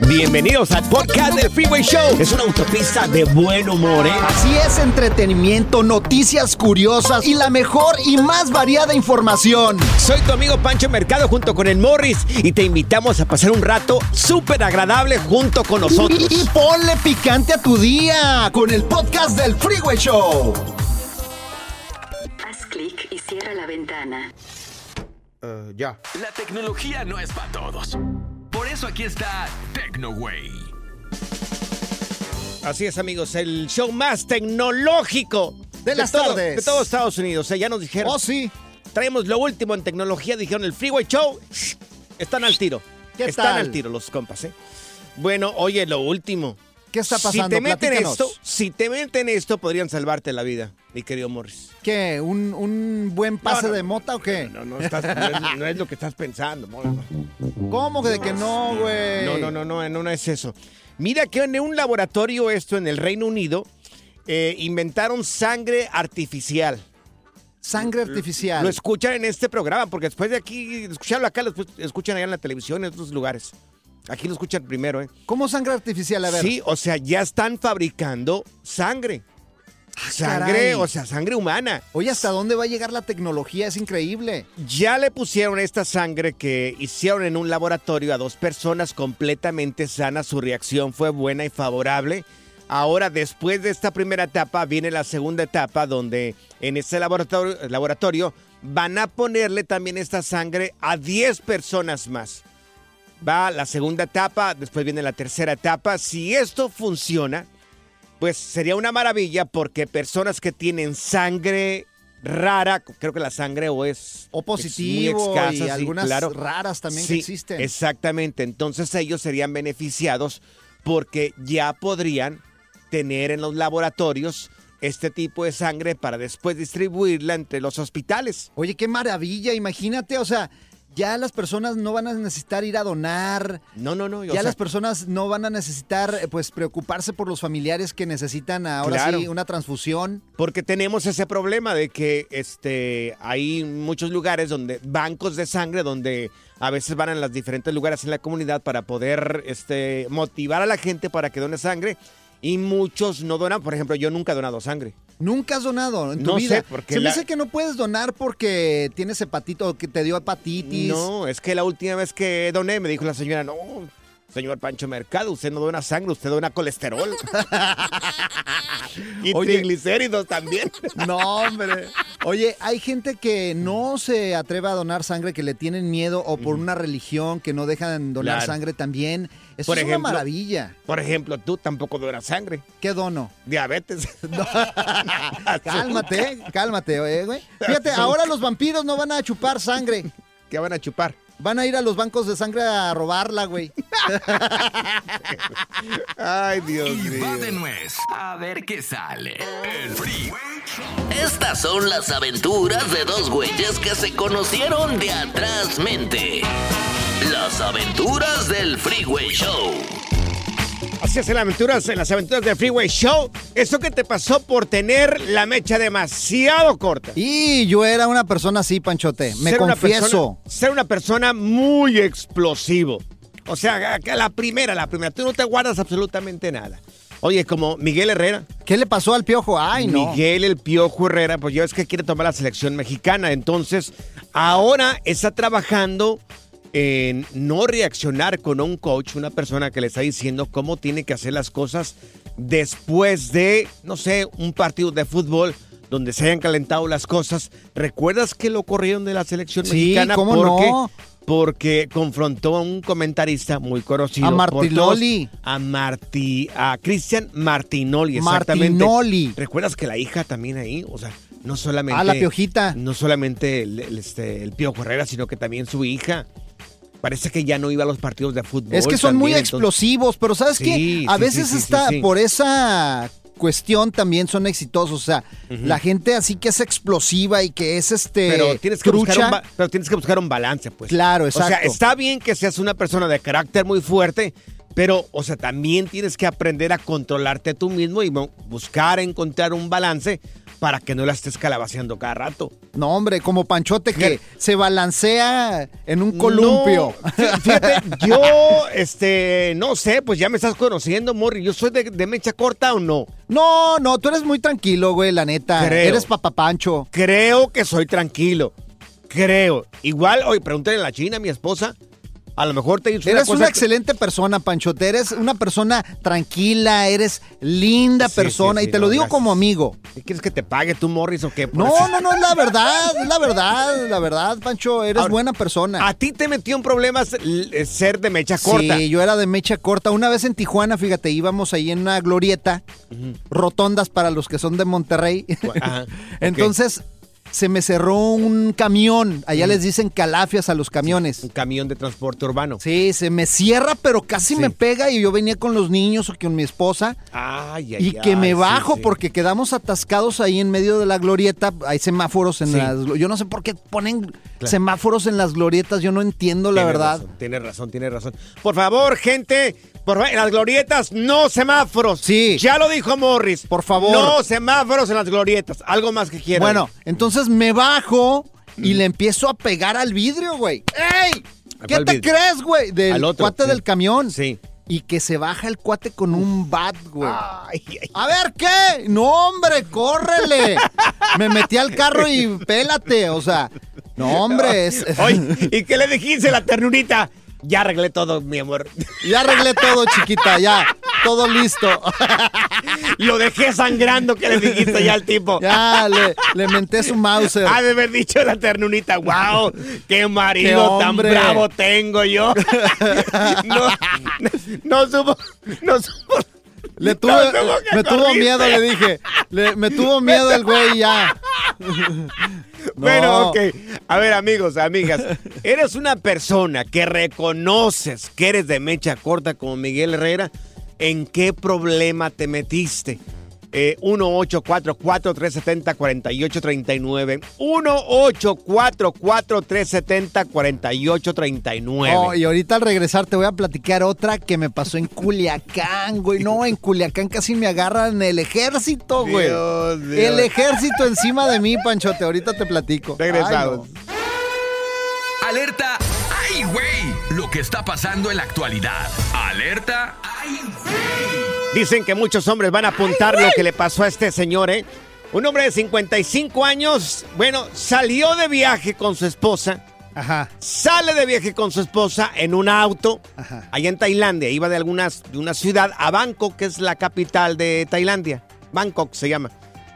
Bienvenidos al podcast del Freeway Show. Es una autopista de buen humor, ¿eh? Así es, entretenimiento, noticias curiosas y la mejor y más variada información. Soy tu amigo Pancho Mercado junto con el Morris y te invitamos a pasar un rato súper agradable junto con nosotros. Y, y ponle picante a tu día con el podcast del Freeway Show. Haz clic y cierra la ventana. ya. La tecnología no es para todos. Por eso aquí está TecnoWay. Así es, amigos, el show más tecnológico De las todo- tardes. de todo Estados Unidos. O sea, ya nos dijeron. Oh, sí. Traemos lo último en tecnología, dijeron el Freeway Show. Están al tiro. ¿Qué Están tal? al tiro los compas, ¿eh? Bueno, oye, lo último. ¿Qué está Si pasando? te meten Platícanos. esto, si te meten esto, podrían salvarte la vida, mi querido Morris. ¿Qué? ¿Un, un buen pase No, no, de mota o qué? No, no, estás- es, no es lo que estás pensando. Morris. ¿Cómo de que no, güey? No, no, no, no, no, no es eso. Mira que en un laboratorio esto en el Reino Unido eh, inventaron sangre artificial. Sangre artificial. Lo escuchan en este programa, porque después de aquí, escucharlo acá, lo escu- escuchan allá en la televisión, en otros lugares. Aquí lo escuchan primero, ¿eh? ¿Cómo sangre artificial? A ver. Sí, o sea, ya están fabricando sangre. Sangre, Ah, caray. o sea, sangre humana. Oye, ¿hasta dónde va a llegar la tecnología? Es increíble. Ya le pusieron esta sangre que hicieron en un laboratorio a dos personas completamente sanas. Su reacción fue buena y favorable. Ahora, después de esta primera etapa, viene la segunda etapa donde en este laboratorio, laboratorio van a ponerle también esta sangre a 10 personas más. Va la segunda etapa, después viene la tercera etapa. Si esto funciona, pues sería una maravilla porque personas que tienen sangre rara, creo que la sangre o es O es muy positivo escasa, y sí, algunas claro. raras también que existen. Exactamente, entonces ellos serían beneficiados porque ya podrían tener en los laboratorios este tipo de sangre para después distribuirla entre los hospitales. Oye, qué maravilla, imagínate, o sea, ya las personas no van a necesitar ir a donar, No, no, no. ya sea, las personas no van a necesitar, eh, pues, preocuparse por los familiares que necesitan ahora Claro. sí una transfusión. Porque tenemos ese problema de que este, hay muchos lugares donde, bancos de sangre, donde a veces van a los diferentes lugares en la comunidad para poder este, motivar a la gente para que done sangre. Y muchos no donan. Por ejemplo, yo nunca he donado sangre. Nunca has donado en tu No vida. sé, porque Se me la- dice que no puedes donar porque tienes hepatito o que te dio hepatitis. No, es que la última vez que doné me dijo la señora, no, señor Pancho Mercado, usted no dona sangre, usted dona colesterol. y Oye. triglicéridos también. No, hombre. Oye, hay gente que no se atreve a donar sangre, que le tienen miedo o por una religión que no dejan donar Claro. sangre también. Eso Por es ejemplo. una maravilla. Por ejemplo, tú tampoco donas sangre. ¿Qué dono? Diabetes. Cálmate, cálmate, eh, güey. Fíjate, ahora los vampiros no van a chupar sangre. ¿Qué van a chupar? Van a ir a los bancos de sangre a robarla, güey. Ay, Dios Y va de mío. nuez. A ver qué sale. El Freeway Estas son las aventuras de dos güeyes que se conocieron de atrás mente. Las aventuras del Freeway Show. Así es en las aventuras, en las aventuras del Freeway Show. Eso que te pasó por tener la mecha demasiado corta. Y yo era una persona así, Panchote. Me Ser una confieso. persona- ser una persona muy explosivo. O sea, la primera, la primera, tú no te guardas absolutamente nada. Oye, como Miguel Herrera. ¿Qué le pasó al piojo? Ay, no. Miguel el Piojo Herrera, pues ya es que quiere tomar la selección mexicana. Entonces, ahora está trabajando en no reaccionar con un coach, una persona que le está diciendo cómo tiene que hacer las cosas después de, no sé, un partido de fútbol donde se hayan calentado las cosas. ¿Recuerdas que lo corrieron de la selección Sí, mexicana? ¿cómo porque, no? Porque confrontó a un comentarista muy conocido. A Martinoli. todos, A Marti, a Cristian Martinoli, exactamente. Martinoli. ¿Recuerdas que la hija también ahí? O sea, no solamente. Ah, la piojita. No solamente el, el, este, el Pío Herrera, sino que también su hija. Parece que ya no iba a los partidos de fútbol. Es que son muy entonces- explosivos, pero ¿sabes Sí, qué? A sí, veces sí, está por esa cuestión también son exitosos, o sea, la gente así que es explosiva y que es este Pero tienes, que buscar un pero tienes que buscar un balance, pues. Claro, O sea, exacto. está bien que seas una persona de carácter muy fuerte, pero, o sea, también tienes que aprender a controlarte tú mismo y buscar encontrar un balance para que no la estés calabaceando cada rato. No, hombre, como Panchote que se balancea en un columpio. No, fíjate, yo, este, no sé, pues ya me estás conociendo, Morri. ¿Yo soy de, de mecha corta o no? No, no, tú eres muy tranquilo, güey, la neta. Creo. Eres papapancho. Creo que soy tranquilo. Creo. Igual, oye, pregúntale a la China, mi esposa. A lo mejor te hizo Eres cosa una que- excelente persona, Panchote. Eres una persona tranquila, eres linda Sí, persona. sí, y te lo digo gracias. como amigo. ¿Qué quieres que te pague tú, Morris, o qué? No, eso- no, no, es la verdad, es la verdad, la verdad, Pancho. Eres Ahora, buena persona. A ti te metió en problemas l- ser de mecha corta. Sí, yo era de mecha corta. Una vez en Tijuana, fíjate, íbamos ahí en una glorieta, rotondas para los que son de Monterrey. Ajá. Entonces, se me cerró un camión. Allá les dicen calafias a los camiones. Un camión de transporte urbano. Sí, se me cierra, pero casi Sí. me pega y yo venía con los niños o con mi esposa. Ay, ay, Y que me bajo porque quedamos atascados ahí en medio de la glorieta. Hay semáforos en las... Yo no sé por qué ponen semáforos en las glorietas. Yo no entiendo la verdad. razón, Tienes razón, tienes razón. Por favor, gente, por favor, en las glorietas, no semáforos. Sí. Ya lo dijo Morris. Por favor. No semáforos en las glorietas. Algo más que quieran. Bueno, entonces me bajo y le empiezo a pegar al vidrio, güey. ¡Ey! ¿A ¿Qué te vidrio? crees, güey? Del otro, cuate sí. del camión. Sí. Y que se baja el cuate con un bat, güey. Ay, ay. A ver, ¿qué? No, hombre, córrele. Me metí al carro y pélate, o sea. No, hombre, es... Oye, ¿y qué le dijiste la ternurita? Ya arreglé todo, mi amor. Ya arreglé todo, chiquita, ya. Todo listo. Lo dejé sangrando que le dijiste ya al tipo. Ya, le, le menté su Mauser. Ha de haber dicho la ternurita, wow, qué marido Qué tan bravo tengo yo. No, no supo, no supo. Le tuve, No, ¿cómo que me tuvo miedo, le dije. Le- me tuvo miedo el güey ya. Bueno, No. ok. A ver, amigos, amigas, eres una persona que reconoces que eres de mecha corta como Miguel Herrera. ¿En qué problema te metiste? Eh, 1-844-370-4839. 1-844-370-4839. Oh, y ahorita al regresar te voy a platicar otra que me pasó en Culiacán, güey. No, en Culiacán casi me agarran el ejército, güey. Dios, Dios. El ejército encima de mí, Panchote. Ahorita te platico. Regresamos. Ay, no. Alerta. ¡Ay, güey! Lo que está pasando en la actualidad. Alerta. ¡Ay, güey! Dicen que muchos hombres van a apuntar lo que le pasó a este señor, ¿eh? Un hombre de 55 años, bueno, salió de viaje con su esposa. Ajá. Sale de viaje con su esposa en un auto Ajá. allá en Tailandia. Iba de, algunas, de una ciudad a Bangkok, que es la capital de Tailandia. Bangkok se llama.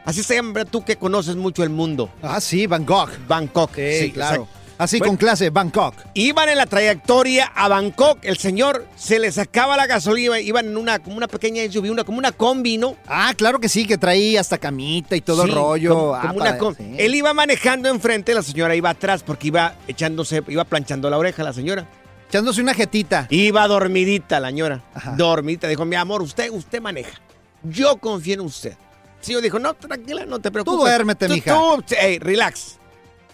Así se llama tú que conoces mucho el mundo. Ah, sí, Bangkok. Bangkok. Sí, claro. exacto. Así Bueno, con clase, Bangkok. Iban en la trayectoria a Bangkok. El señor se le sacaba la gasolina. Iban en una, como una pequeña SUV, una, como una combi, ¿no? Ah, claro que sí, que traía hasta camita y todo el rollo. como- Ah, como una sí. Él iba manejando enfrente, la señora iba atrás porque iba echándose, iba planchando la oreja la señora. Echándose una jetita. Iba dormidita la señora. Ajá. Dormidita. Dijo, mi amor, usted, usted maneja. Yo confío en usted. Sí, yo dijo, no, tranquila, no te preocupes. duérmete, mija. Tú, ey, relax.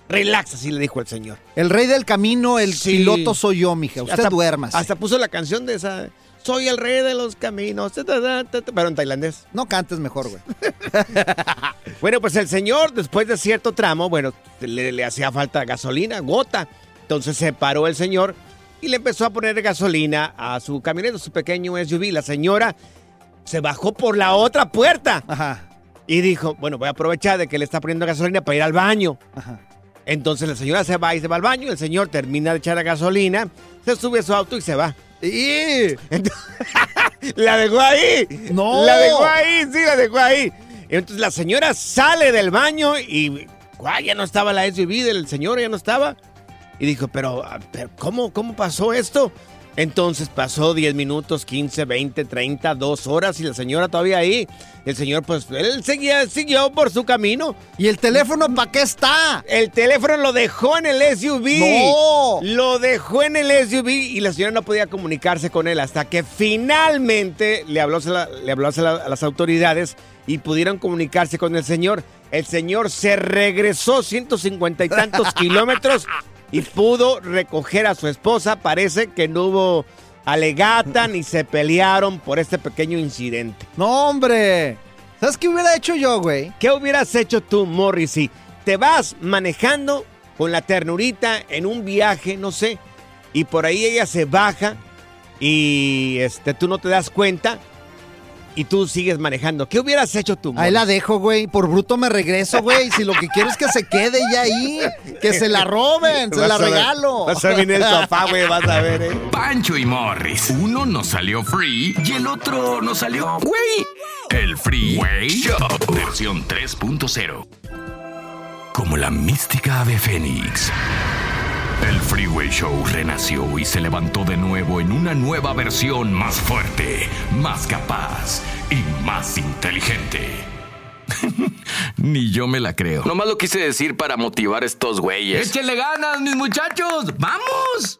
Relax, así le dijo el señor. El rey del camino, el Sí. piloto soy yo, mija. Usted Hasta- duermas. Hasta puso la canción de esa. Soy el rey de los caminos. ta, ta, ta, ta, ta, Pero en tailandés. No cantes mejor, güey. Bueno, pues el señor, después de cierto tramo, bueno, le, le hacía falta gasolina, gota. Entonces se paró el señor y le empezó a poner gasolina a su camioneta, su pequeño SUV. La señora se bajó por la otra puerta Ajá. y dijo, bueno, voy a aprovechar de que le está poniendo gasolina para ir al baño. Ajá. Entonces la señora se va y se va al baño, el señor termina de echar la gasolina, se sube a su auto y se va. ¡Y! Entonces, la dejó ahí. No. La dejó ahí, sí, la dejó ahí. Entonces la señora sale del baño y guay, ya no estaba la SUV del señor, ya no estaba. Y dijo, pero, pero ¿cómo, ¿cómo pasó esto? Entonces pasó 10 minutos, 15, 20, 30, 2 horas y la señora todavía ahí. El señor, pues, él seguía, siguió por su camino. ¿Y el teléfono para qué está? El teléfono lo dejó en el SUV. ¡No! Lo dejó en el SUV y la señora no podía comunicarse con él hasta que finalmente le habló, le habló a las autoridades y pudieron comunicarse con el señor. El señor se regresó 150 y tantos kilómetros y pudo recoger a su esposa. Parece que no hubo alegata ni se pelearon por este pequeño incidente. No, hombre. ¿Sabes qué hubiera hecho yo, güey? ¿Qué hubieras hecho tú, Morris, si te vas manejando con la ternurita en un viaje, no sé, y por ahí ella se baja y este, tú no te das cuenta y tú sigues manejando? ¿Qué hubieras hecho tú, Ahí la dejo, güey. Por bruto me regreso, güey. Si lo que quiero es que se quede ya ahí. Que se la roben, se Vas la a ver- regalo. Vas a venir el sofá, güey, vas a ver, ¿eh? Pancho y Morris. Uno nos salió free y el otro nos salió güey. El Freeway Show. Versión 3.0. Como la mística ave fénix. El Freeway Show renació y se levantó de nuevo en una nueva versión más fuerte, más capaz y más inteligente. Ni yo me la creo. Nomás lo quise decir para motivar a estos güeyes. ¡Échenle ganas, mis muchachos! ¡Vamos!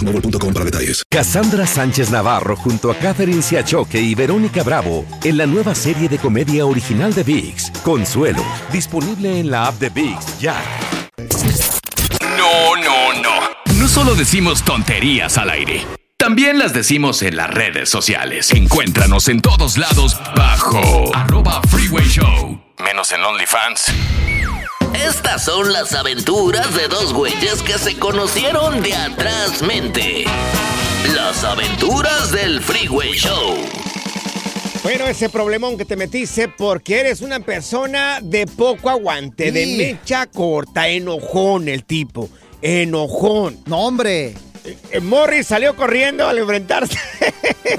boostmobile.com para detalles. Cassandra Sánchez Navarro junto a Catherine Siachoque y Verónica Bravo en la nueva serie de comedia original de VIX, Consuelo, disponible en la app de VIX ya. No, no, no. No solo decimos tonterías al aire. También las decimos en las redes sociales. Encuéntranos en todos lados bajo arroba freeway show. Menos en OnlyFans. Estas son las aventuras de dos güeyes que se conocieron de atrás mente. Las aventuras del Freeway Show. Bueno, ese problemón que te metiste porque eres una persona de poco aguante, de mecha corta, enojón el tipo, enojón. No, hombre. Eh, Morris salió corriendo al enfrentarse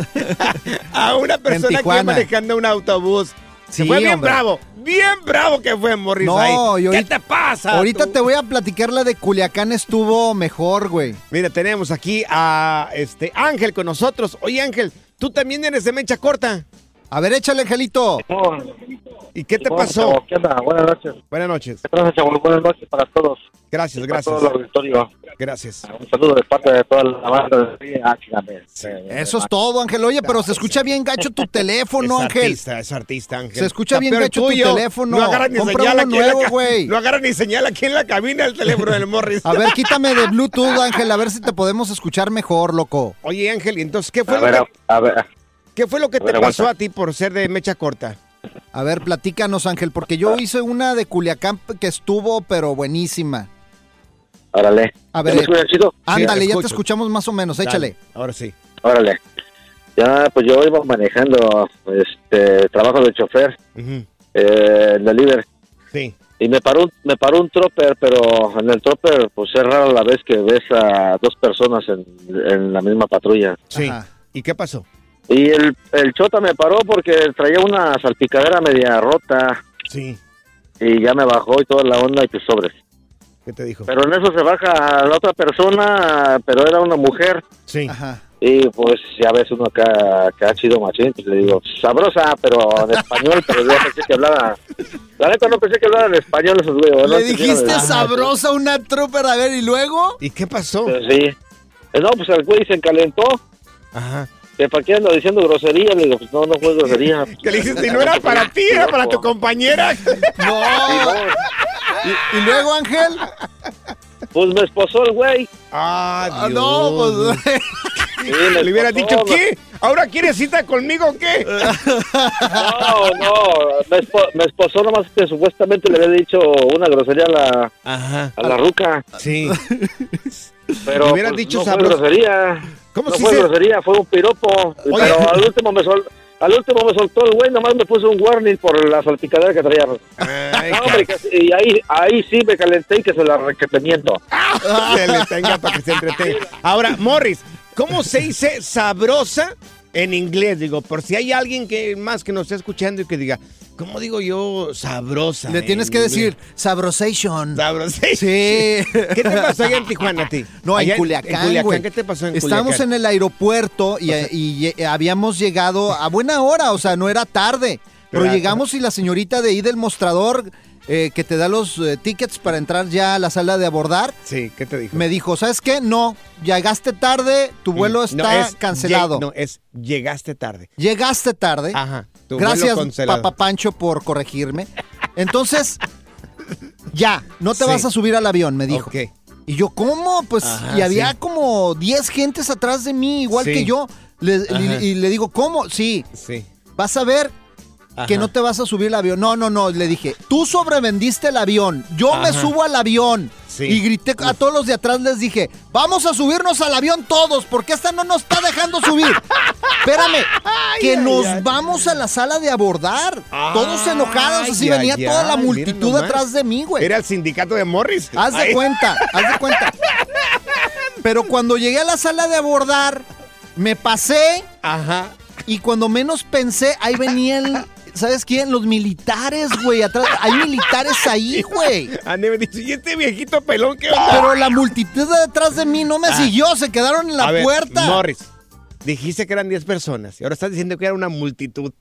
a una persona que iba manejando un autobús. Se Sí, fue bien hombre. bravo, bien bravo que fue Morris No, ahí. ¿Qué ahorita- te pasa? Ahorita tú? te voy a platicar la de Culiacán estuvo mejor, güey. Mira, tenemos aquí a este Ángel con nosotros. Oye, Ángel, tú también eres de mecha corta. A ver, échale, Angelito. ¿Y qué te pasó? ¿Qué onda? Buenas noches. Buenas noches. Buenas noches para todos. Gracias, Para gracias. todo el auditorio. Gracias. Un saludo de parte de toda la banda de Action. Eso es todo, Ángel. Oye, pero se escucha bien gacho tu teléfono, es Ángel. artista, es artista, Ángel. Se escucha Está bien gacho tu teléfono. No agarra ni señal aquí en la nuevo, ca- güey. No agarra ni señal aquí en la cabina el teléfono del Morris. A ver, quítame de Bluetooth, Ángel, a ver si te podemos escuchar mejor, loco. Oye, Ángel, ¿y entonces qué fue, A ver, que, a ver. Qué fue lo que a ver, te pasó aguanta. a ti por ser de mecha corta? A ver, platícanos, Ángel, porque yo hice una de Culiacán que estuvo, pero buenísima. Órale. A ver. Ándale, ya te escuchamos más o menos, échale. Dale, ahora sí. Órale. Ya, pues yo iba manejando este trabajo de chofer, Ujú, eh, en delivery. Sí. Y me paró, un- me paró un tropper, pero en el tropper, pues es raro la vez que ves a dos personas en, en la misma patrulla. Sí. Ajá. ¿Y qué pasó? Y el, el chota me paró porque traía una salpicadera media rota. Sí. Y ya me bajó y toda la onda y tus sobres. ¿Qué te dijo? Pero en eso se baja la otra persona, pero era una mujer. Sí. Ajá. Y pues ya ves uno acá, acá ha sido machín, pues le digo, sabrosa, pero en español, pero yo pensé que hablaba, la neta no pensé que hablara en español esos güeyes. ¿no? Le dijiste sabrosa una trooper, a ver, ¿y luego? ¿Y qué pasó? pues, sí. Eh, No, pues el güey se encalentó, Ajá. Que para qué anda diciendo grosería, le digo, pues no, no fue grosería. ¿Qué le dijiste? No era para ti, era para tu compañera. No. ¿Y, y luego, Ángel? Pues me esposó el güey. Ah, Ah, Dios. no, pues... Sí, Le hubieras esposó, dicho, ¿qué? ¿Ahora quieres cita conmigo o qué? No, no, me, espo- me esposó nomás que supuestamente le había dicho una grosería a la, Ajá. a la ruca, Sí. pero Le hubieras pues, dicho no sabroso. grosería. ¿Cómo no si fue se- grosería, fue un piropo. Oye. Pero al último me sol- al último me soltó el güey, nomás me puso un warning por la salpicadera que traía. Ay, No, hombre, que- y ahí, ahí sí me calenté y que se la requetemiento. Se le tenga para que se entretenga. Ahora, Morris, ¿cómo se dice sabrosa en inglés? Digo, por si hay alguien que más que nos esté escuchando y que diga, ¿cómo digo yo sabrosa? Le en tienes que inglés? decir sabrosation. Sabrosa. Sí. ¿Qué te pasó allá en Tijuana a ti? No, Allá en Culiacán, En güey. ¿qué te pasó en Estábamos Culiacán? en el aeropuerto y, y habíamos llegado a buena hora, o sea, no era tarde. Pero llegamos y la señorita de ahí del mostrador, eh, que te da los eh, tickets para entrar ya a la sala de abordar, Sí, ¿qué te dijo? me dijo, ¿sabes qué? No, llegaste tarde, tu vuelo No, está es cancelado. no, es llegaste tarde. Llegaste tarde. Ajá. tu vuelo Gracias. Papá Pancho, por corregirme. Entonces, ya, no te Sí. vas a subir al avión, me dijo. Ok. Y yo, ¿cómo? Pues, Ajá, y había sí. como 10 gentes atrás de mí, igual Sí. que yo. Le- y, y le digo, ¿cómo? Sí, Sí. vas a ver que no te vas a subir al avión. No, no, no, le dije, tú sobrevendiste el avión, yo me subo al avión. Sí. Y grité a todos los de atrás, les dije, vamos a subirnos al avión todos, porque esta no nos está dejando subir. Espérame, que ay, nos ay. vamos a la sala de abordar. todos enojados, así venía toda la multitud atrás de mí, güey. Era el sindicato de Morris. Haz de cuenta, haz de cuenta. Pero cuando llegué a la sala de abordar, me pasé Ajá. y cuando menos pensé, ahí venían, ¿sabes quién? Los militares, güey, atrás. Hay militares ahí, güey. Ande me dice, ¿y este viejito pelón qué onda? Pero la multitud de detrás de mí no me siguió, se quedaron en la Ah. Ver, puerta. Morris, dijiste que eran 10 personas y ahora estás diciendo que era una multitud.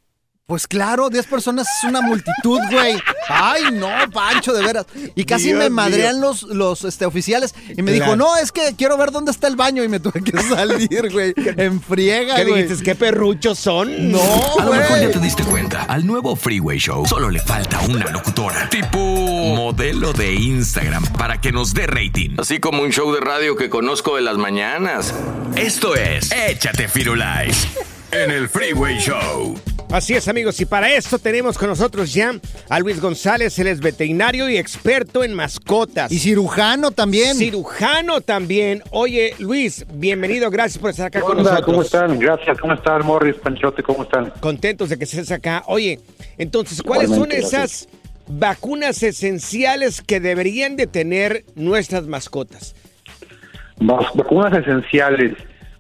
Pues claro, 10 personas es una multitud, güey. Ay, no, Pancho, de veras. Y casi Dios me madrean mío. los, los este, oficiales. Y me Claro. dijo, no, es que quiero ver dónde está el baño. Y me tuve que salir, güey. En friega, ¿Qué güey. dijiste? ¿Qué perruchos son? No, A lo mejor ya te diste cuenta, al nuevo Freeway Show solo le falta una locutora, tipo modelo de Instagram, para que nos dé rating. Así como un show de radio que conozco de las mañanas. Esto es Échate Firulais en el Freeway Show. Así es, amigos, y para esto tenemos con nosotros ya a Luis González, él es veterinario y experto en mascotas. Y cirujano también. Cirujano también. Oye, Luis, bienvenido, gracias por estar acá con nosotros. ¿cómo están? Gracias, ¿cómo están, Morris, Panchote? ¿Cómo están? Contentos de que estés acá. Oye, entonces, ¿cuáles Igualmente, son esas vacunas esenciales que deberían de tener nuestras mascotas? Vac- Vacunas esenciales.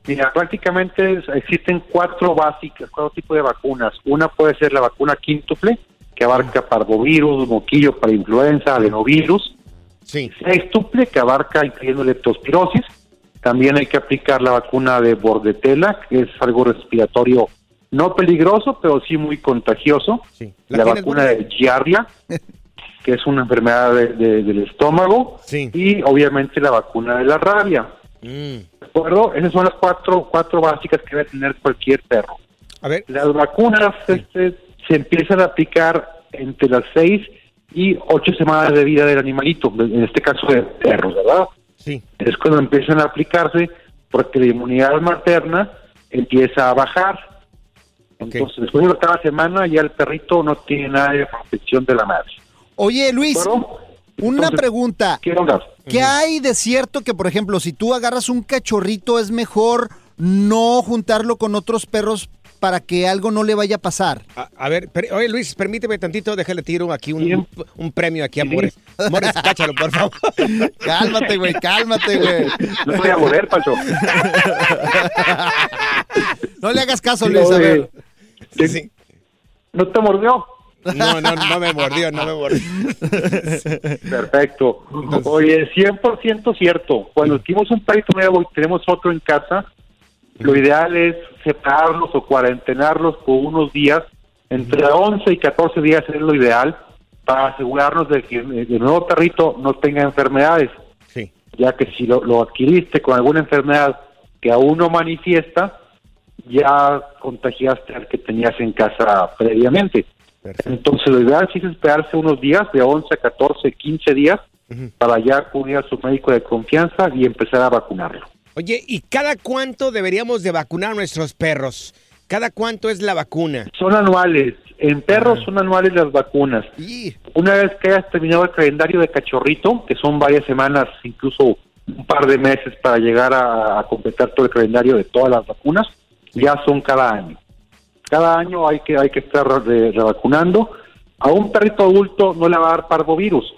Mira, prácticamente existen cuatro básicas, cuatro tipos de vacunas. Una puede ser la vacuna quíntuple, que abarca parvovirus, moquillo para influenza, adenovirus. Sí. Sextuple, que abarca incluyendo leptospirosis. También hay que aplicar la vacuna de bordetela, que es algo respiratorio no peligroso, pero sí muy contagioso. Sí. La, ¿La tienes, vacuna de giardia, que es una enfermedad de- de- del estómago. Sí. Y obviamente la vacuna de la rabia. Mm. ¿De acuerdo? Esas son las cuatro, cuatro básicas que debe tener cualquier perro. A ver, Las vacunas este, se empiezan a aplicar entre las seis y ocho semanas de vida del animalito, en este caso de perros, ¿verdad? sí. Es cuando empiezan a aplicarse porque la inmunidad materna empieza a bajar. Entonces, después de la octava semana ya el perrito no tiene nada de protección de la madre. Oye, Luis, ¿De acuerdo? Una Entonces, pregunta. ¿Qué onda? ¿Qué hay de cierto que, por ejemplo, si tú agarras un cachorrito, es mejor no juntarlo con otros perros para que algo no le vaya a pasar? A, a ver, per- oye Luis, permíteme tantito, déjale tiro aquí un, un, un premio aquí a Mores. Mores, cáchalo, por favor. Cálmate, güey, cálmate, güey. No voy a morder, Pancho. No le hagas caso, Luis, a ver. Sí, sí. ¿No te mordió? No, no, no me mordió, no me mordió. Perfecto. Oye, 100% cierto. Cuando adquirimos un perrito nuevo y tenemos otro en casa, lo ideal es separarlos o cuarentenarlos por unos días. Entre 11 y 14 días es lo ideal para asegurarnos de que el nuevo perrito no tenga enfermedades. Sí. Ya que si lo, lo adquiriste con alguna enfermedad que aún no manifiesta, ya contagiaste al que tenías en casa previamente. Entonces, lo ideal sí es esperarse unos días, de 11 a 14, 15 días, para ya acudir a su médico de confianza y empezar a vacunarlo. Oye, ¿y cada cuánto deberíamos de vacunar a nuestros perros? ¿Cada cuánto es la vacuna? Son anuales. En perros son anuales las vacunas. Una vez que hayas terminado el calendario de cachorrito, que son varias semanas, incluso un par de meses para llegar a, a completar todo el calendario de todas las vacunas, ya son cada año. Cada año hay que hay que estar re- revacunando. A un perrito adulto no le va a dar parvovirus.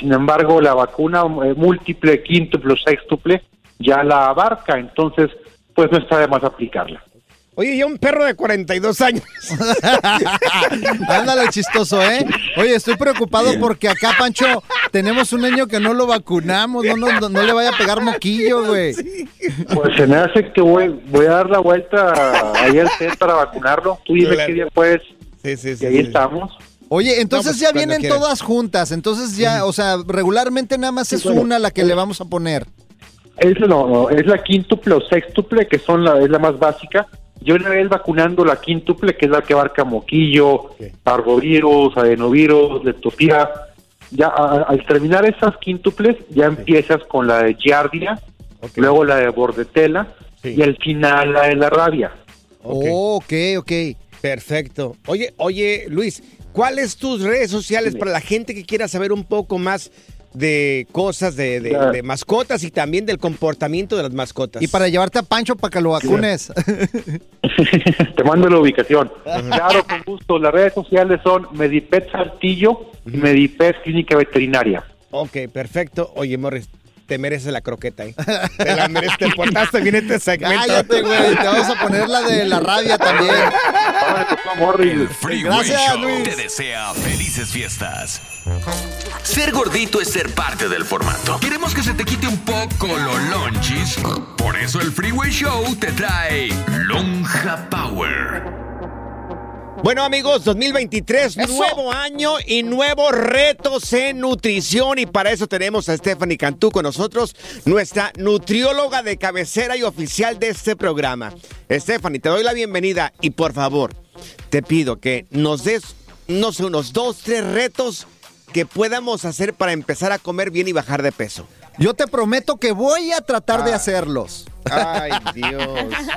Sin embargo, la vacuna eh, múltiple, quíntuple o sextuple ya la abarca. Entonces, pues no está de más aplicarla. Oye, ya un perro de 42 años. Ándale, chistoso, ¿eh? Oye, estoy preocupado porque acá, Pancho, tenemos un niño que no lo vacunamos. No, no, le vaya a pegar moquillo, güey. Pues se me hace que voy, voy a dar la vuelta ahí al CEN para vacunarlo. Tú dime Claro. qué día puedes. Sí, sí, Y ahí estamos. Oye, entonces pues, ya vienen quieras. todas juntas. Entonces ya, o sea, regularmente nada más es bueno. una la que le vamos a poner. Es, no, no, es la quíntuple o sextuple, que son la, es la más básica. Yo una vez vacunando la quíntuple, que es la que abarca moquillo, parvovirus, adenovirus, leptopía. Ya a- al terminar esas quíntuples, ya empiezas con la de giardia, luego la de bordetela y al final la de la rabia. Ok, ok. Perfecto. Oye, oye, Luis, ¿cuáles tus redes sociales para la gente que quiera saber un poco más de cosas de, de- Claro. de mascotas y también del comportamiento de las mascotas? Y para llevarte a Pancho para que lo vacunes. Te mando la ubicación. Claro, con gusto. Las redes sociales son Medipet Saltillo y Medipet Clínica Veterinaria. Ok, perfecto. Oye, Morris, te mereces la croqueta, ¿eh? Te la mereces, te portaste bien este segmento. Cállate, güey. Te vamos a poner la de la rabia también. El Freeway Gracias, Show Luis. te desea felices fiestas. Ser gordito es ser parte del formato. Queremos que se te quite un poco lo lonchis. Por eso el Freeway Show te trae Lonja Power. Bueno amigos, 2023, nuevo año y nuevos retos en nutrición y para eso tenemos a Stephanie Cantú con nosotros, nuestra nutrióloga de cabecera y oficial de este programa. Stephanie, te doy la bienvenida y por favor, te pido que nos des, no sé, unos dos, tres retos que podamos hacer para empezar a comer bien y bajar de peso. Yo te prometo que voy a tratar de hacerlos. Ay, Dios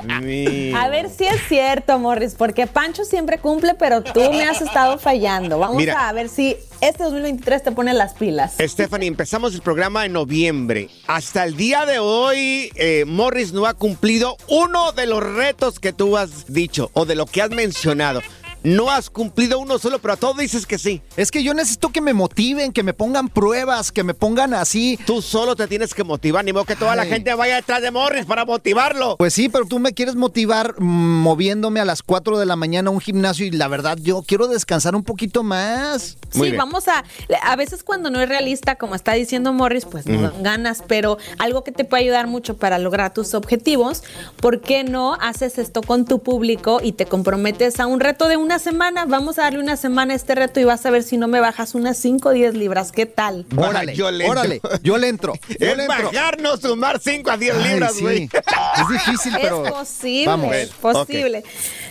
mío. A ver si es cierto, Morris, porque Pancho siempre cumple, pero tú me has estado fallando. Vamos Mira. a ver si este 2023 te pone las pilas. Stephanie, empezamos el programa en noviembre. Hasta el día de hoy, eh, Morris no ha cumplido uno de los retos que tú has dicho o de lo que has mencionado. No has cumplido uno solo, pero a todo dices que sí. Es que yo necesito que me motiven, que me pongan pruebas, que me pongan así. Tú solo te tienes que motivar, ni modo que toda la gente vaya detrás de Morris para motivarlo. Pues sí, pero tú me quieres motivar mm, moviéndome a las 4 de la mañana a un gimnasio y la verdad yo quiero descansar un poquito más. Sí, vamos a. A veces cuando no es realista, como está diciendo Morris, pues no ganas, pero algo que te puede ayudar mucho para lograr tus objetivos, ¿por qué no haces esto con tu público y te comprometes a un reto de una semana? Vamos a darle una semana a este reto y vas a ver si no me bajas unas 5 o 10 libras. ¿Qué tal? Órale, yo le entro. órale, yo le entro. Yo Es le entro. bajar, no sumar 5 a 10 Ay, libras, sí. güey. Es difícil, pero. Es posible, Vamos. es posible.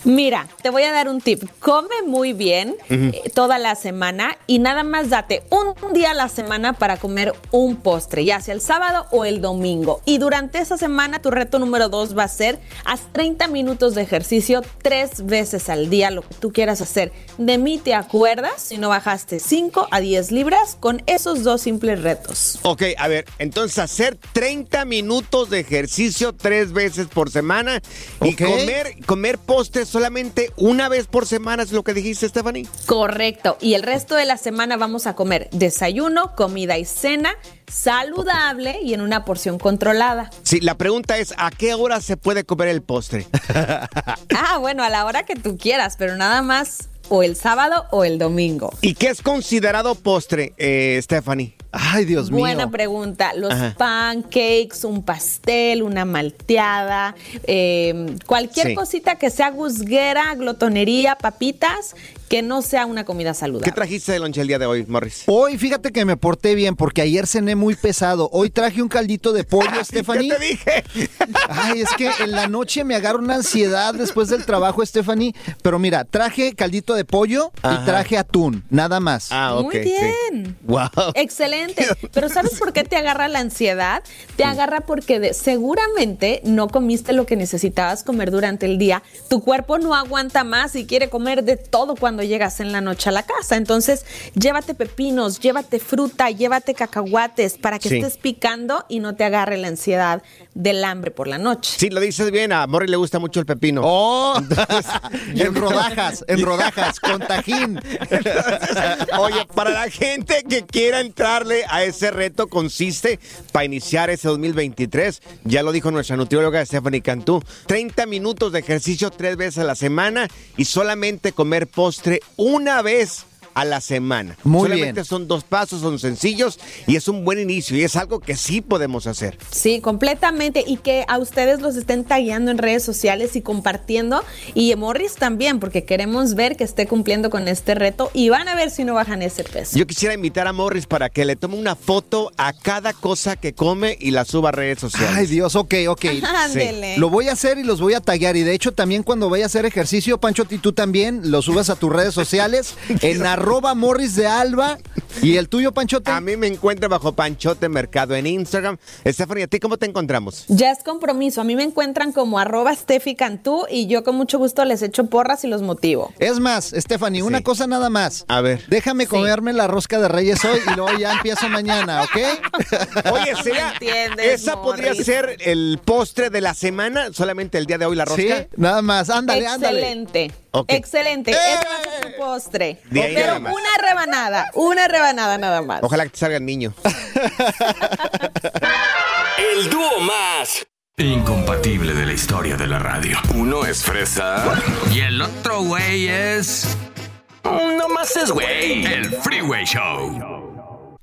Mira, te voy a dar un tip. Come muy bien eh, toda la semana y nada más date un día a la semana para comer un postre, ya sea el sábado o el domingo. Y durante esa semana tu reto número dos va a ser haz 30 minutos de ejercicio tres veces al día, lo que tú quieras hacer. De mí te acuerdas si no bajaste 5 a 10 libras con esos dos simples retos. Ok, a ver, entonces hacer 30 minutos de ejercicio tres veces por semana y comer, comer postres solamente una vez por semana, es lo que dijiste, Stephanie. Correcto. Y el resto de la semana vamos a comer desayuno, comida y cena saludable y en una porción controlada. Sí, la pregunta es, ¿a qué hora se puede comer el postre? Ah, bueno, a la hora que tú quieras, pero nada más o el sábado o el domingo. ¿Y qué es considerado postre, eh, Stephanie? Ay, Dios mío. Buena pregunta. Los Ajá. pancakes, un pastel, una malteada, eh, cualquier Sí. cosita que sea gusguera, glotonería, papitas, que no sea una comida ¿Qué saludable. trajiste de lonche el día de hoy, Morris? Hoy fíjate que me porté bien porque ayer cené muy pesado. Hoy traje un caldito de pollo, Stephanie. ¿Qué te dije? Ay, es que en la noche me agarra una ansiedad después del trabajo, Stephanie. Pero mira, traje caldito de pollo Ajá. y traje atún, nada más. Ah, ok. Muy bien. Wow. Excelente. Pero ¿sabes por qué te agarra la ansiedad? Te agarra porque de- seguramente no comiste lo que necesitabas comer durante el día. Tu cuerpo no aguanta más y quiere comer de todo cuando llegas en la noche a la casa. Entonces, llévate pepinos, llévate fruta, llévate cacahuates para que Sí. estés picando y no te agarre la ansiedad del hambre por la noche. Sí, lo dices bien, a Morris le gusta mucho el pepino. ¡Oh! en rodajas, en rodajas, con tajín. Oye, para la gente que quiera entrarle a ese reto, consiste para iniciar ese 2023, ya lo dijo nuestra nutrióloga Stephanie Cantú, 30 minutos de ejercicio tres veces a la semana y solamente comer postre una vez a la semana. Muy solamente bien. son dos pasos, son sencillos y es un buen inicio y es algo que sí podemos hacer. Sí, completamente. Y que a ustedes los estén tagueando en redes sociales y compartiendo. Y a Morris también, porque queremos ver que esté cumpliendo con este reto y van a ver si no bajan ese peso. Yo quisiera invitar a Morris para que le tome una foto a cada cosa que come y la suba a redes sociales. Ay, Dios, ok, ok. Ándele. Lo voy a hacer y los voy a taggear. Y de hecho, también cuando vaya a hacer ejercicio, Pancho, y tú también lo subas a tus redes sociales en arroba morris de alba. ¿Y el tuyo, Panchote? A mí me encuentra bajo Panchote Mercado en Instagram. Stephanie, ¿a ti cómo te encontramos? Ya es compromiso. A mí me encuentran como arroba Steffi Cantú y yo con mucho gusto les echo porras y los motivo. Es más, Stephanie, una cosa nada más. A ver. Déjame comerme la rosca de Reyes hoy y luego ya empiezo mañana, ¿ok? Oye, entiendes, esa podría ser el postre de la semana, solamente el día de hoy la Sí, rosca. nada más. Ándale, ándale. Excelente. Excelente. Ese va a ser tu postre. Pero una rebanada, una rebanada nada más. Ojalá que te salga el niño. El dúo más incompatible de la historia de la radio. Uno es fresa. Y el otro güey es. No más es güey. El Freeway Show.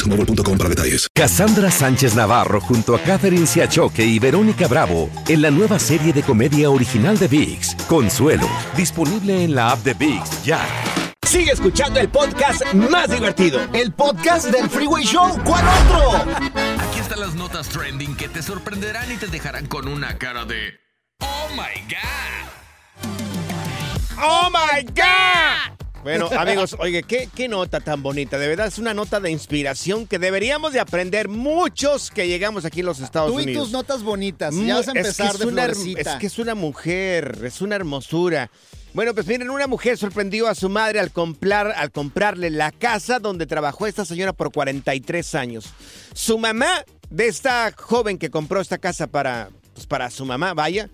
boostmobile.com para detalles. Cassandra Sánchez Navarro junto a Catherine Siachoque y Verónica Bravo en la nueva serie de comedia original de VIX, Consuelo, disponible en la app de VIX ya. Sigue escuchando el podcast más divertido. El podcast del Freeway Show. ¿Cuál otro? Aquí están las notas trending que te sorprenderán y te dejarán con una cara de. ¡Oh my God! ¡Oh my God! Bueno, amigos, oye, ¿qué, qué nota tan bonita. De verdad es una nota de inspiración que deberíamos de aprender muchos que llegamos aquí en los Estados Tú y Unidos. tus notas bonitas. Ya vas a es que empezar es de una florecita. Es que es una mujer, es una hermosura. Bueno, pues miren, una mujer sorprendió a su madre al, comprar, al comprarle la casa donde trabajó esta señora por 43 años. Su mamá, de esta joven que compró esta casa para, pues para su mamá, vaya,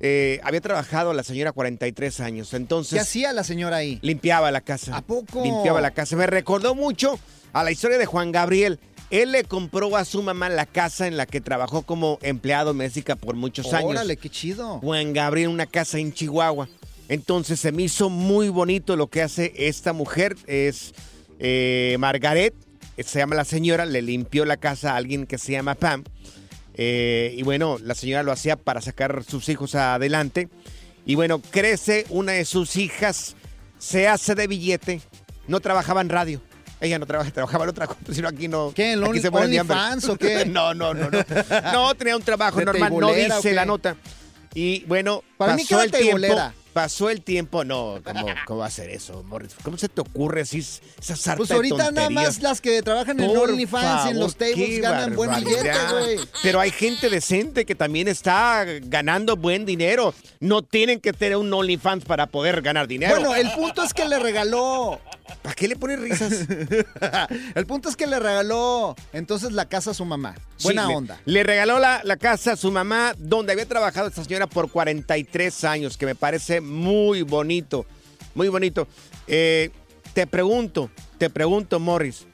eh, había trabajado la señora 43 años. Entonces. ¿Qué hacía la señora ahí? Limpiaba la casa. ¿A poco? Limpiaba la casa. Me recordó mucho a la historia de Juan Gabriel. Él le compró a su mamá la casa en la que trabajó como empleado doméstica por muchos años. Órale, qué chido. Juan Gabriel, una casa en Chihuahua. Entonces se me hizo muy bonito lo que hace esta mujer. Es eh, Margaret, se llama la señora, le limpió la casa a alguien que se llama Pam. Eh, y bueno, la señora lo hacía para sacar sus hijos adelante. Y bueno, crece una de sus hijas, se hace de billete, no trabajaba en radio. Ella no trabaja, trabajaba en otra cosa, sino aquí no. ¿Qué? ¿En aquí Only, se hambre. OnlyFans o qué? no, no, no, no. No, tenía un trabajo ¿De normal, no dice la nota. Y bueno, Para mí pasó que el tiempo. Pasó el tiempo, no, ¿cómo, cómo va a ser eso, Morris? ¿Cómo se te ocurre así esa sarta Pues de ahorita nada más las que trabajan en OnlyFans y en los tables ganan buen billete, güey. Pero hay gente decente que también está ganando buen dinero. No tienen que tener un OnlyFans para poder ganar dinero. Bueno, el punto es que le regaló. ¿Para qué le pones risas? el punto es que le regaló entonces la casa a su mamá. Buena Sí, le- onda. Le, regaló la, la casa a su mamá, donde había trabajado esta señora por 43 años, que me parece muy bonito. Muy bonito. Eh, te pregunto, te pregunto, Morris,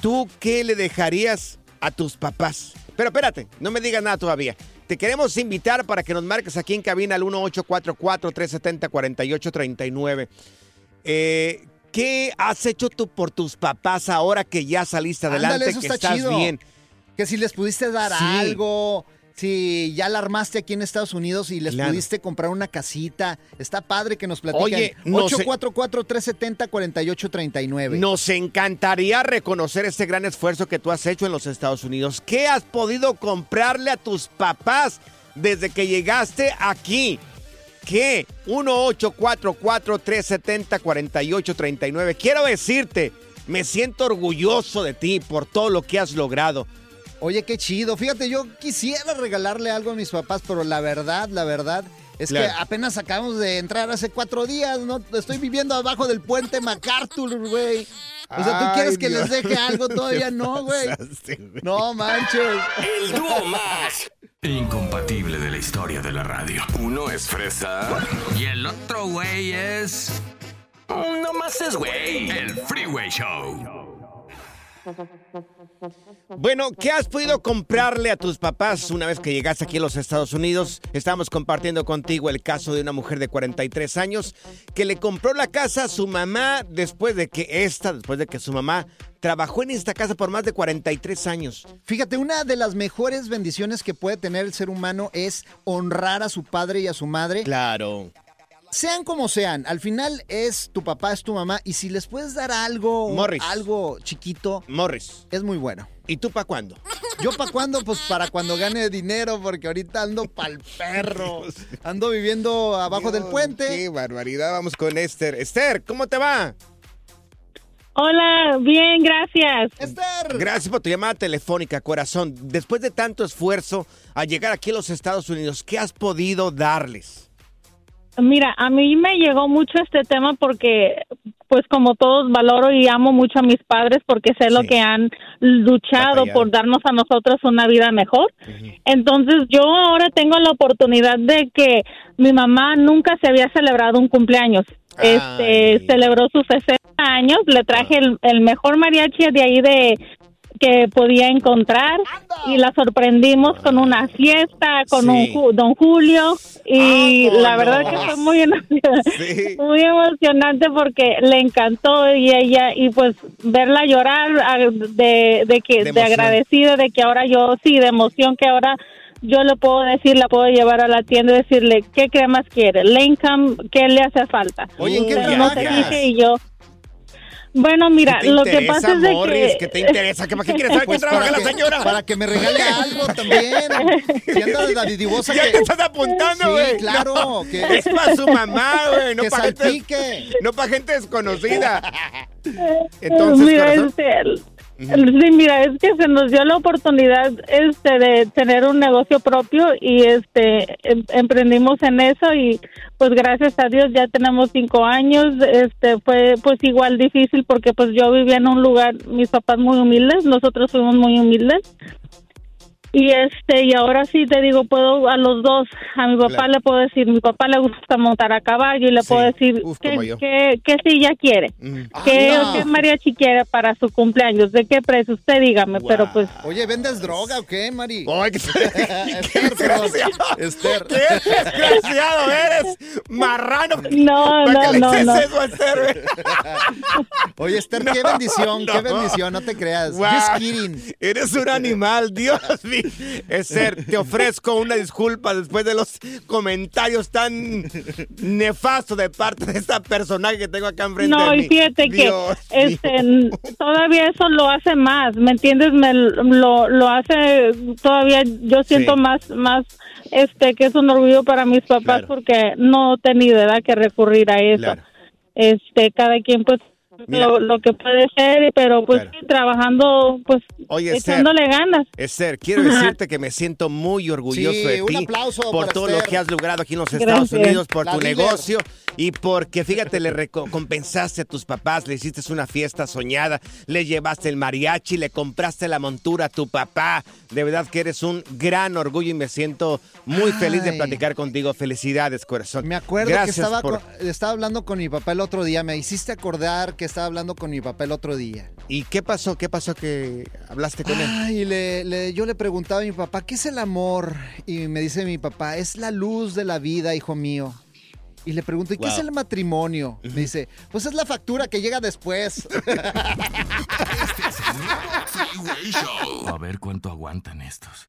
¿tú qué le dejarías a tus papás? Pero espérate, no me digas nada todavía. Te queremos invitar para que nos marques aquí en cabina al 1844-370-4839. Eh, ¿Qué has hecho tú por tus papás ahora que ya saliste adelante, Ándale, eso que está estás chido. bien? Que si les pudiste dar Sí. algo, si ya la armaste aquí en Estados Unidos y les Claro. pudiste comprar una casita. Está padre que nos platiquen. Oye, no sé- 844-370-4839. Nos encantaría reconocer este gran esfuerzo que tú has hecho en los Estados Unidos. ¿Qué has podido comprarle a tus papás desde que llegaste aquí? ¿Qué? 1-844-370-4839. Quiero decirte, me siento orgulloso de ti por todo lo que has logrado. Oye, qué chido. Fíjate, yo quisiera regalarle algo a mis papás, pero la verdad, la verdad es Claro. que apenas acabamos de entrar hace cuatro días, ¿no? Estoy viviendo abajo del puente MacArthur, güey. O sea, ¿tú Ay, quieres que Dios. les deje algo? Todavía no, güey. No manches. El dúo más incompatible de la historia de la radio. Uno es fresa. Y el otro güey es. No más es güey. El Freeway Show. Bueno, ¿qué has podido comprarle a tus papás una vez que llegaste aquí a los Estados Unidos? Estamos compartiendo contigo el caso de una mujer de 43 años que le compró la casa a su mamá después de que esta, después de que su mamá trabajó en esta casa por más de 43 años. Fíjate, una de las mejores bendiciones que puede tener el ser humano es honrar a su padre y a su madre. Claro. Sean como sean, al final es tu papá, es tu mamá, y si les puedes dar algo, Morris. algo chiquito, Morris. es muy bueno. ¿Y tú para cuándo? ¿Yo para cuándo? Pues para cuando gane dinero, porque ahorita ando pa'l perro. Ando viviendo abajo del puente. Qué barbaridad. Vamos con Esther. Esther, ¿cómo te va? Hola, bien, gracias. Esther. Gracias por tu llamada telefónica, corazón. Después de tanto esfuerzo a llegar aquí a los Estados Unidos, ¿qué has podido darles? Mira, a mí me llegó mucho este tema porque, pues como todos, valoro y amo mucho a mis padres porque sé lo que han luchado Batallado. por darnos a nosotros una vida mejor. Entonces yo ahora tengo la oportunidad de que mi mamá nunca se había celebrado un cumpleaños. Este celebró sus 60 años, le traje el, el mejor mariachi de ahí de que podía encontrar y la sorprendimos con una fiesta con Sí. un Ju- don Julio y la verdad que fue muy muy emocionante porque le encantó y ella y pues verla llorar ah, de, de que De agradecida de que ahora yo sí de emoción que ahora yo le puedo decir, la puedo llevar a la tienda y decirle qué cremas quiere, Lancome, qué le hace falta. Oye, ¿en qué Pero no te dije y yo. Bueno, mira, ¿Qué te lo que interesa, pasa es de Morris? que ¿Qué te interesa? ¿Qué- ¿Para qué quieres saber Pues qué trabaja para la que- señora? Para que me regale algo también. Si anda de dadivosa Ya que- te estás apuntando, Sí, güey. claro, No, que- Es para su mamá, güey. No Que para gente, no pa' gente desconocida. Entonces, mira, este, sí, mira, es que se nos dio la oportunidad este de tener un negocio propio y este em- emprendimos en eso y pues gracias a Dios ya tenemos cinco años. Este fue pues igual difícil porque pues yo vivía en un lugar, mis papás muy humildes, nosotros fuimos muy humildes. Y este, y ahora sí te digo, puedo a los dos, a mi papá Claro. le puedo decir, mi papá le gusta montar a caballo y le Sí. puedo decir Uf, qué, yo. qué, qué silla quiere, Mm. qué, Ah, no. qué mariachi quiere para su cumpleaños, de qué precio, usted dígame, pero pues Oye, ¿vendes droga o qué, Mari? Ay, qué- Esther, perdón. desgraciado. Esther. ¡Qué desgraciado eres! ¡Marrano! no, ¿Para qué no, no, no. eso a Esther? Oye, Esther, qué No, bendición, qué no. bendición, no te creas. Guau, Just kidding. Eres un animal, Dios mío. Esther, te ofrezco una disculpa después de los comentarios tan nefastos de parte de esta personaje que tengo acá enfrente No, de mí. y fíjate que Dios este todavía eso lo hace más, ¿me entiendes? Me lo, lo hace todavía yo siento Sí. más más este que es un orgullo para mis papás Claro. porque no he tenido edad que recurrir a eso. Claro. Este, cada quien pues Mira. lo, lo que puede ser, pero pues Claro. sí, trabajando pues Oye, Esther. echándole ganas. Esther, quiero decirte que me siento muy orgulloso Sí, de un ti aplauso por todo lo Esther. que has logrado aquí en los Gracias. Estados Unidos, por La tu líder. negocio y porque, fíjate, le recompensaste a tus papás, le hiciste una fiesta soñada, le llevaste el mariachi, le compraste la montura a tu papá. De verdad que eres un gran orgullo y me siento muy feliz de platicar contigo. Felicidades, corazón. Me acuerdo Gracias que estaba, por- con- estaba hablando con mi papá el otro día. Me hiciste acordar que estaba hablando con mi papá el otro día. ¿Y qué pasó? ¿Qué pasó que hablaste con él? Ay, le, le- yo le preguntaba a mi papá, ¿qué es el amor? Y me dice mi papá, es la luz de la vida, hijo mío. Y le pregunto, ¿y qué es el matrimonio? Me dice, pues es la factura que llega después. A ver cuánto aguantan estos.